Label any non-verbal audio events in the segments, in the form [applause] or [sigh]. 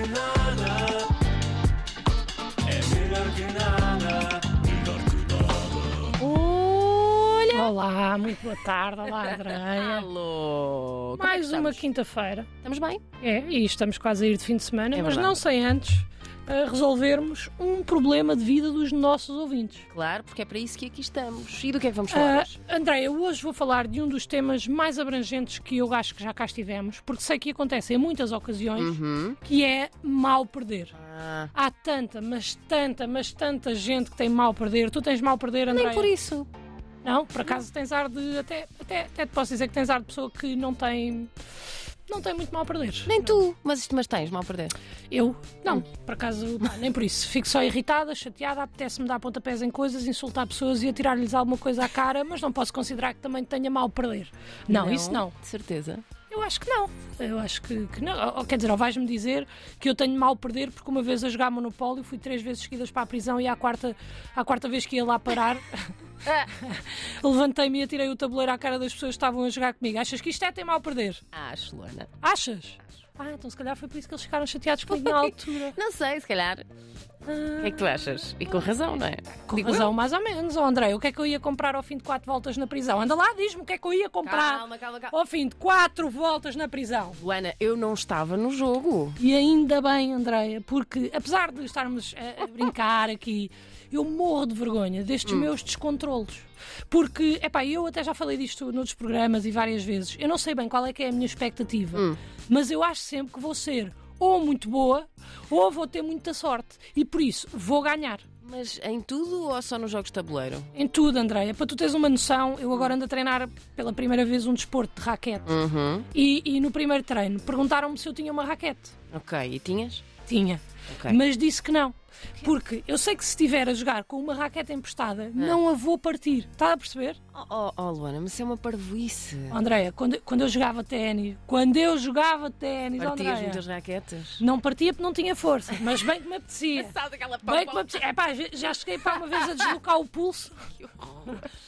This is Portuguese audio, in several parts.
que nada. É melhor que nada. Melhor que nada. Olha! Olá, muito boa tarde. Olá, Andréia. [laughs] Alô! Como é que Mais uma estamos? quinta-feira. Estamos bem? É, e estamos quase a ir de fim de semana, É mas verdade. não sem antes eh, resolvermos um problema de vida dos nossos ouvintes. Claro, porque é para isso que aqui estamos. E do que é que vamos falar hoje? Andréia, hoje vou falar de um dos temas mais abrangentes que eu acho que já cá estivemos, porque sei que acontece em muitas ocasiões, Uhum. que é mal perder. Ah, Há tanta, mas tanta, mas tanta gente que tem mal perder. Tu tens mal perder, Andréia? nem por isso. Não, por acaso tens ar de. Até, até, até te posso dizer que tens ar de pessoa que não tem. Não tem muito mal a perder. Nem tu. Mas, mas tens mal a perder. Eu? Não, por acaso, nem por isso. Fico só irritada, chateada, apetece-me dar pontapés em coisas, insultar pessoas e atirar-lhes alguma coisa à cara, mas não posso considerar que também tenha mal a perder. Não, isso não. De certeza. Eu acho que não. Eu acho que, que não. Ou, quer dizer, ou vais-me dizer que eu tenho mal a perder porque uma vez a jogar Monopólio fui três vezes seguidas para a prisão e à quarta, à quarta vez que ia lá parar. [laughs] [laughs] Levantei-me e atirei o tabuleiro à cara das pessoas que estavam a jogar comigo. Achas que isto é ter mal a perder? Acho, Luana. Achas? Ah, então se calhar foi por isso que eles ficaram chateados comigo [laughs] na altura. Não sei, se calhar. O que é que tu achas? E com razão, não é? Com Digo razão, mais ou menos. Oh, André, o que é que eu ia comprar ao fim de quatro voltas na prisão? Anda lá, diz-me o que é que eu ia eu. comprar Calma, calma, calma. ao fim de quatro voltas na prisão. Luana, eu não estava no jogo. E ainda bem, Andreia, porque apesar de estarmos a, a brincar aqui, eu morro de vergonha destes meus descontrolos. Porque, epá, eu até já falei disto noutros programas e várias vezes. Eu não sei bem qual é que é a minha expectativa, mas eu acho sempre que vou ser ou muito boa ou vou ter muita sorte. E por isso vou ganhar. Mas em tudo ou só nos jogos de tabuleiro? Em tudo, Andreia. Para tu teres uma noção, eu agora ando a treinar pela primeira vez um desporto de raquete. Uhum. E, e no primeiro treino perguntaram-me se eu tinha uma raquete. Ok, e tinhas? Tinha. Ok. Mas disse que não. Porque eu sei que se estiver a jogar com uma raquete emprestada, não a vou partir. Está a perceber? Oh, oh, oh, Luana, mas isso é uma parvoíce. Andréia, quando, quando eu jogava ténis, quando eu jogava ténis, Partias Andréia, muitas raquetes? não partia porque não tinha força, mas bem que me apetecia. [laughs] Sabe aquela Bem que me apetecia. Já- já cheguei para uma vez a deslocar o pulso. [laughs]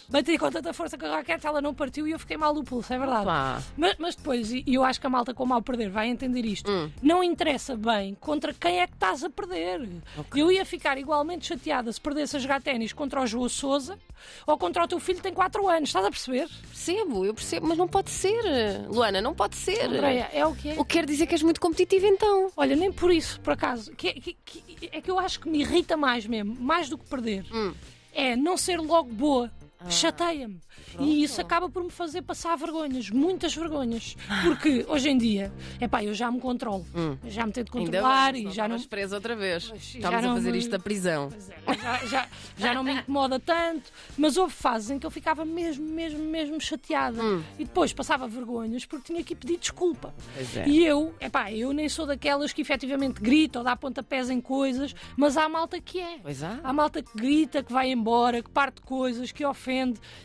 Bati com tanta força com a raquete, ela não partiu e eu fiquei mal do pulso, é verdade. Mas, mas depois, e e eu acho que a malta com mal perder vai entender isto, Hum. não interessa bem contra quem é que estás a perder. Eu ia ficar igualmente chateada se perdesse a jogar ténis contra o João Souza ou contra o teu filho que tem 4 anos, estás a perceber? Percebo, eu percebo, mas não pode ser. Luana, não pode ser. Andréia, é o que é. O que quer dizer que és muito competitiva então. Olha, nem por isso, por acaso, que, é- que- que- é que eu acho que me irrita mais mesmo, mais do que perder, Hum. é não ser logo boa. Ah. Chateia-me. E isso acaba por me fazer passar vergonhas, muitas vergonhas. Porque hoje em dia, é pá, eu já me controlo. Já me tento controlar bem, e já não. presa outra vez. Pois, já Estamos a fazer me- isto da prisão. É, já, já, já não me incomoda tanto, mas houve fases em que eu ficava mesmo, mesmo, mesmo chateada. Hum. E depois passava vergonhas porque tinha que ir pedir desculpa. É. E eu, epá, eu nem sou daquelas que efetivamente grita ou dá pontapés em coisas, mas há malta que é. Pois há. Há malta que grita, que vai embora, que parte coisas, que ofende.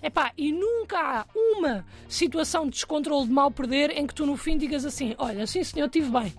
Epá, e nunca há uma situação de descontrole de mal perder em que tu no fim digas assim: olha, sim senhor, tive bem.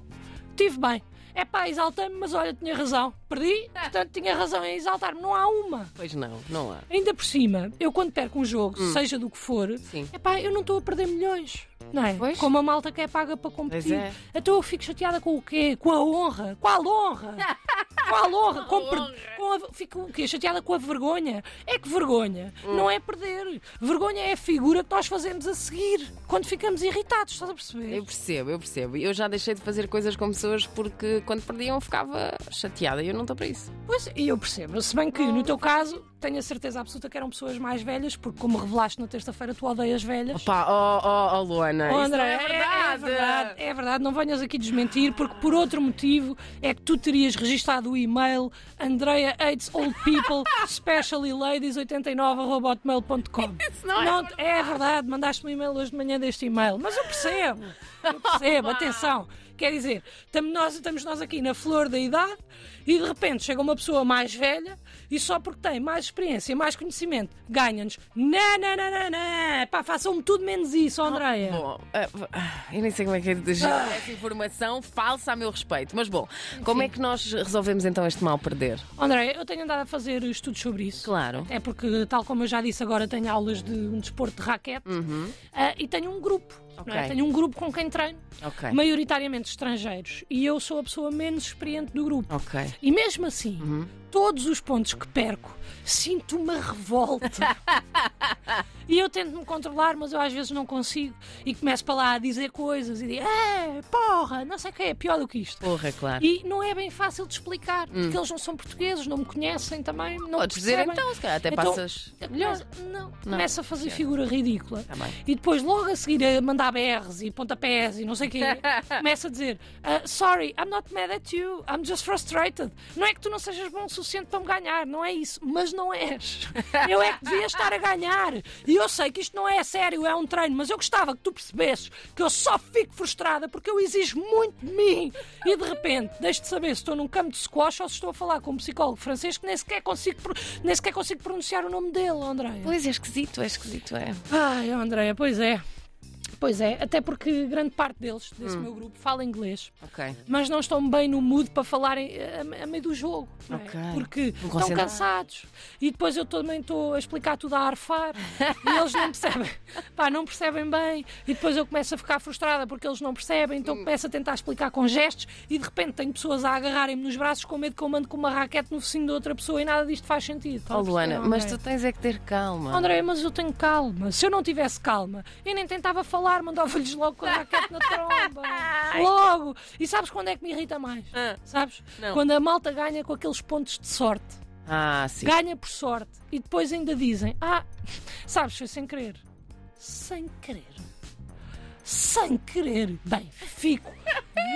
Tive bem. Epá, exaltei-me, mas olha, tinha razão. Perdi, portanto tinha razão em exaltar-me. Não há uma. Pois não, não há. Ainda por cima, eu quando perco um jogo, seja do que for, Hum. Sim. epá, eu não estou a perder milhões. Não é? Pois. Como a malta que é paga para competir. Pois é. Então eu fico chateada com o quê? Com a honra. Qual honra? [laughs] Qual [laughs] honra? Com, per- honra. com a... Fico o quê? Chateada com a vergonha. É que vergonha Hum. não é perder. Vergonha é a figura que nós fazemos a seguir quando ficamos irritados. Estás a perceber? Eu percebo, eu percebo. Eu já deixei de fazer coisas com pessoas porque quando perdiam ficava chateada e eu não estou para isso. Pois, e eu percebo. Se bem que no teu caso, tenho a certeza absoluta que eram pessoas mais velhas, porque como revelaste na terça-feira, tu odeias velhas. Pá, oh, oh, oh Oh, Luana, isso André, é verdade. É, verdade, é verdade. Não venhas aqui desmentir, porque por outro motivo é que tu terias registado e-mail Andrea hates old people, especially [laughs] ladies 89.hotmail.com. não é é verdade, mandaste-me um e-mail hoje de manhã deste e-mail, mas eu percebo, eu percebo, atenção. Quer dizer, estamos nós, estamos nós aqui na flor da idade e de repente chega uma pessoa mais velha e só porque tem mais experiência, mais conhecimento, ganha-nos. Não, não, não, não, não. Pá, façam-me tudo menos isso, Andréia. Bom, ah, ah, eu nem sei como é que é de gerar essa informação falsa a meu respeito. Mas bom, como é que nós resolvemos então este mal perder? André, eu tenho andado a fazer estudos sobre isso. Claro. É porque, tal como eu já disse agora, tenho aulas de um desporto de raquete Uhum. ah, e tenho um grupo não é? Tenho um grupo com quem treino, Ok. maioritariamente estrangeiros, e eu sou a pessoa menos experiente do grupo. Ok. E mesmo assim, Uhum. Todos os pontos que perco, sinto uma revolta. [laughs] e eu tento me controlar, mas eu às vezes não consigo. E começo para lá a dizer coisas e digo, é, porra, não sei o que é, pior do que isto. Porra, claro. E não é bem fácil de explicar, porque eles não são portugueses, não me conhecem também. Não Hum. Podes dizer então, se calhar até Então, passas melhor. Começa, não, começa a fazer Sim. figura ridícula. Tá bem. E depois, logo a seguir, a mandar BRs e pontapés e não sei o quê, [laughs] começa a dizer: "Ah, Sorry, I'm not mad at you, I'm just frustrated. Não é que tu não sejas bom suficiente para me ganhar, não é isso, mas não és. Eu é que devia estar a ganhar. E eu sei que isto não é sério, é um treino, mas eu gostava que tu percebesses que eu só fico frustrada porque eu exijo muito de mim. E de repente, deixo de saber se estou num campo de squash ou se estou a falar com um psicólogo francês que nem sequer consigo, nem sequer consigo pronunciar o nome dele, André. Pois é esquisito, é esquisito, é. Ai, Andréia, pois é. Pois é, até porque grande parte deles, desse Hum. meu grupo, fala inglês, Ok. mas não estão bem no mood para falarem a, a meio do jogo. não é? Ok. Porque Não estão cansados. E depois eu também estou a explicar tudo a arfar e eles não percebem. [laughs] Pá, não percebem bem. E depois eu começo a ficar frustrada porque eles não percebem, Hum. então começo a tentar explicar com gestos e de repente tenho pessoas a agarrarem-me nos braços com medo que eu mando com uma raquete no focinho de outra pessoa e nada disto faz sentido. Oh, Luana, mas tu tens é que ter calma. André, mas eu tenho calma. Se eu não tivesse calma, eu nem tentava falar, mandava-lhes logo com a raquete na tromba. [laughs] Logo! E sabes quando é que me irrita mais? Ah. Sabes? Não. Quando a malta ganha com aqueles pontos de sorte. Ah, sim. Ganha por sorte. E depois ainda dizem: Ah, sabes, foi sem querer. Sem querer. Sem querer. Bem, fico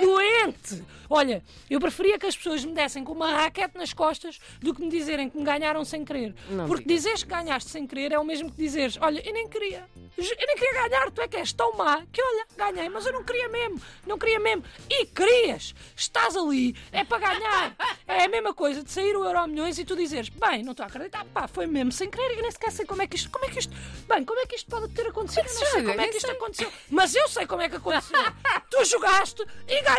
doente. Olha, eu preferia que as pessoas me dessem com uma raquete nas costas do que me dizerem que me ganharam sem querer. Não Porque dizeres que ganhaste sem querer é o mesmo que dizeres: Olha, eu nem queria. Eu nem queria ganhar, tu é que és tão má que olha, ganhei, mas eu não queria mesmo, não queria mesmo. E querias, estás ali, é para ganhar. É a mesma coisa de sair o Euro Milhões e tu dizeres, bem, não estou a acreditar, pá, foi mesmo sem querer e nem sequer sei como é que isto, como é que isto, bem, como é que isto pode ter acontecido? Eu não sei como é que isto aconteceu, mas eu sei como é que aconteceu. tu jogaste e ganhaste,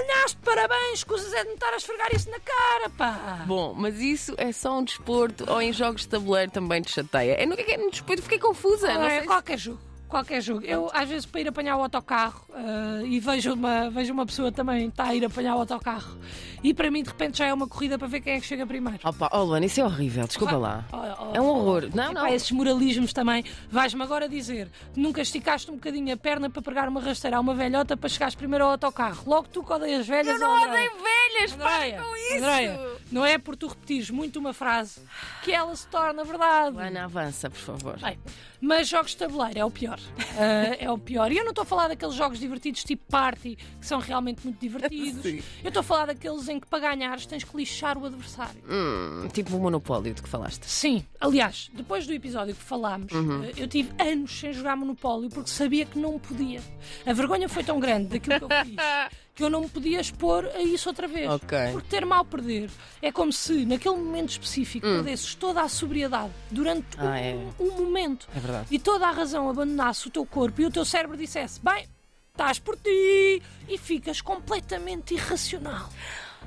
parabéns, escusas é de me estar a esfregar isso na cara, pá. Bom, mas isso é só um desporto ou em jogos de tabuleiro também te chateia. É no que é no desporto, fiquei confusa. Não É, sei se- qualquer jogo. Qualquer jogo. Eu, às vezes, para ir apanhar o autocarro ah, e vejo uma, vejo uma pessoa também está a ir apanhar o autocarro e para mim, de repente, já é uma corrida para ver quem é que chega primeiro. Opa, oh Luana, isso é horrível, desculpa lá. Oh, oh, É um horror. Não, Epá, não. esses moralismos também. Vais-me agora dizer que nunca esticaste um bocadinho a perna para pegar uma rasteira a uma velhota para chegares primeiro ao autocarro. Logo tu que odeias velhas. Eu não oh, odeio velhas, para com isso. Andréia, não é por tu repetires muito uma frase que ela se torna verdade. Luana, avança, por favor. Bem, mas jogos de tabuleiro é o pior. Ah, é o pior. E eu não estou a falar daqueles jogos divertidos tipo party, que são realmente muito divertidos. [laughs] Sim. Eu estou a falar daqueles em que para ganhares tens que lixar o adversário. Hum, tipo o monopólio de que falaste. Sim, aliás, depois do episódio que falámos, Uhum. eh, eu tive anos sem jogar Monopólio porque sabia que não podia. A vergonha foi tão grande daquilo que eu fiz [laughs] que eu não me podia expor a isso outra vez. Ok. Porque ter mal perder é como se naquele momento específico perdesses toda a sobriedade durante Hum. Ah, um, é. um momento É verdade. e toda a razão abandonasse o teu corpo e o teu cérebro dissesse: Bem, estás por ti e ficas completamente irracional.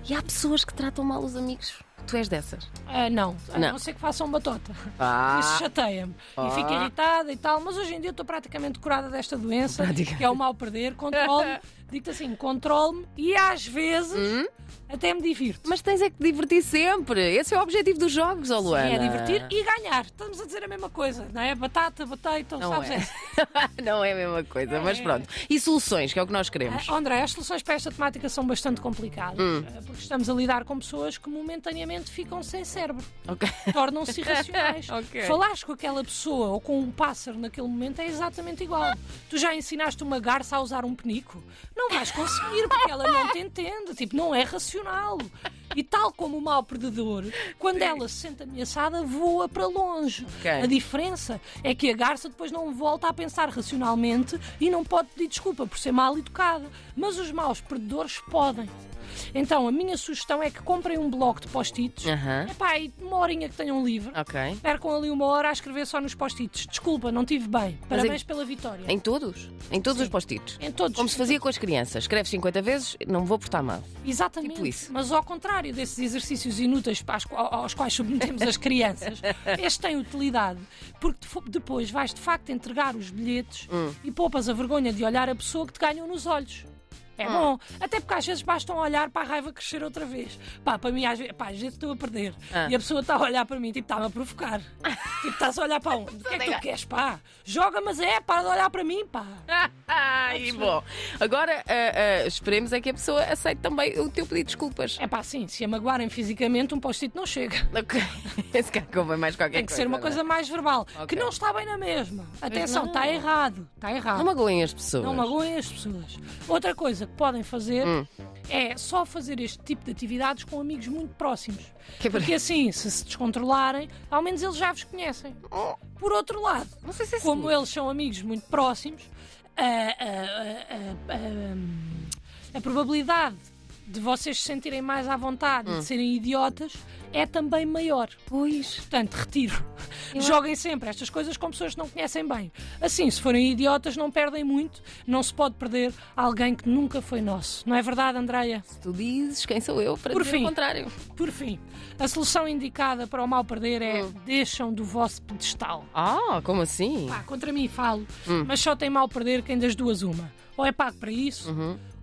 E há pessoas que tratam mal os amigos. Tu és dessas. Ah, não, a Não. não ser que façam batota. Ah. Isso chateia-me. Ah. E fico irritada e tal, mas hoje em dia estou praticamente curada desta doença, que é o mal perder. Controlo-me, [laughs] digo-te assim, controlo-me e às vezes Hum? até me divirto. Mas tens é que te divertir sempre. Esse é o objetivo dos jogos, oh Luana. É divertir e ganhar. Estamos a dizer a mesma coisa, não é? Batata, batata, Não sabes é. [laughs] não é a mesma coisa, mas É. pronto. E soluções, que é o que nós queremos. Ah, André, as soluções para esta temática são bastante complicadas, Hum. ah, porque estamos a lidar com pessoas que momentaneamente ficam sem cérebro. Ok. tornam-se irracionais. [laughs] Ok. Falares com aquela pessoa ou com um pássaro naquele momento é exatamente igual. Tu já ensinaste uma garça a usar um penico? Não vais conseguir porque ela não te entende. Tipo, não é racional. E tal como o mau perdedor, quando ela se sente ameaçada, voa para longe. Ok. A diferença é que a garça depois não volta a pensar racionalmente e não pode pedir desculpa por ser mal educada. Mas os maus perdedores podem. Então, a minha sugestão é que comprem um bloco de post-its. Aham. Epá, e uma horinha que tenham livre. Ok. Percam ali uma hora a escrever só nos post-its. Desculpa, não tive bem. Parabéns pela vitória. Em todos? Em todos Sim. os post-its? Em todos. Como se fazia com as crianças. Escreve 50 vezes, não me vou portar mal. Exatamente. Tipo isso. Mas ao contrário desses exercícios inúteis aos quais submetemos as crianças, [laughs] este tem utilidade. Porque depois vais de facto entregar os bilhetes Hum. e poupas a vergonha de olhar a pessoa que te ganham nos olhos. É Hum. bom. Até porque às vezes basta um olhar para a raiva crescer outra vez. Pá, para mim, às vezes, pá, às vezes estou a perder. Ah. E a pessoa está a olhar para mim, tipo, está-me a provocar. [laughs] tipo, estás a olhar para onde? O que é que tu queres, pá? Joga, mas é, para de olhar para mim, pá. [laughs] Ai, bom. Agora, ah, ah, esperemos é que a pessoa aceite também o teu pedido de desculpas. É pá, sim, se a magoarem fisicamente, um post-it não chega. Ok. [laughs] Esse cara convém mais qualquer Tem que coisa. ser uma não é? coisa mais verbal, que Ok. não está bem na mesma. Atenção, está errado. Está errado. Não magoem as pessoas. Não magoem as pessoas. Outra coisa que podem fazer Hum. é só fazer este tipo de atividades com amigos muito próximos. Que é Porque assim, se se descontrolarem, ao menos eles já vos conhecem. Por outro lado, se é como assim. eles são amigos muito próximos, a, a- a- a- probabilidade de vocês se sentirem mais à vontade Hum. e de serem idiotas é também maior. Pois. Portanto, retiro. [laughs] Joguem sempre estas coisas com pessoas que não conhecem bem. Assim, se forem idiotas, não perdem muito. Não se pode perder alguém que nunca foi nosso. Não é verdade, Andreia? Tu dizes quem sou eu para Por dizer fim. o contrário. Por fim, a solução indicada para o mal perder é deixam do vosso pedestal. Ah, como assim? Pá, contra mim falo, mas só tem mal perder quem das duas uma. Ou é pago para isso,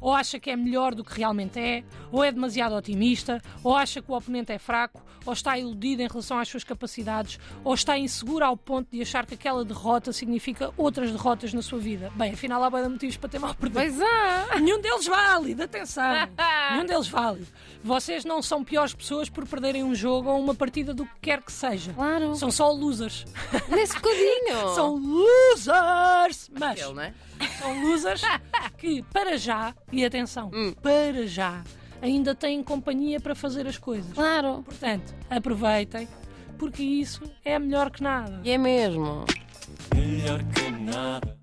ou acha que é melhor do que realmente é, ou é demasiado otimista, ou acha que o oponente é fraco, ou está iludido em relação às suas capacidades, ou está inseguro ao ponto de achar que aquela derrota significa outras derrotas na sua vida. Bem, afinal há bem motivos para ter mal perder. Pois há. Nenhum deles válido, atenção. [laughs] Nenhum deles válido. Vocês não são piores pessoas por perderem um jogo ou uma partida do que quer que seja. Claro. São só losers. Nesse bocadinho. [laughs] São losers! Mas Ele, não é? são losers que, para já, e atenção, Hum. para já, ainda têm companhia para fazer as coisas. Claro. Portanto, aproveitem, porque isso é melhor que nada. E é mesmo. melhor que nada.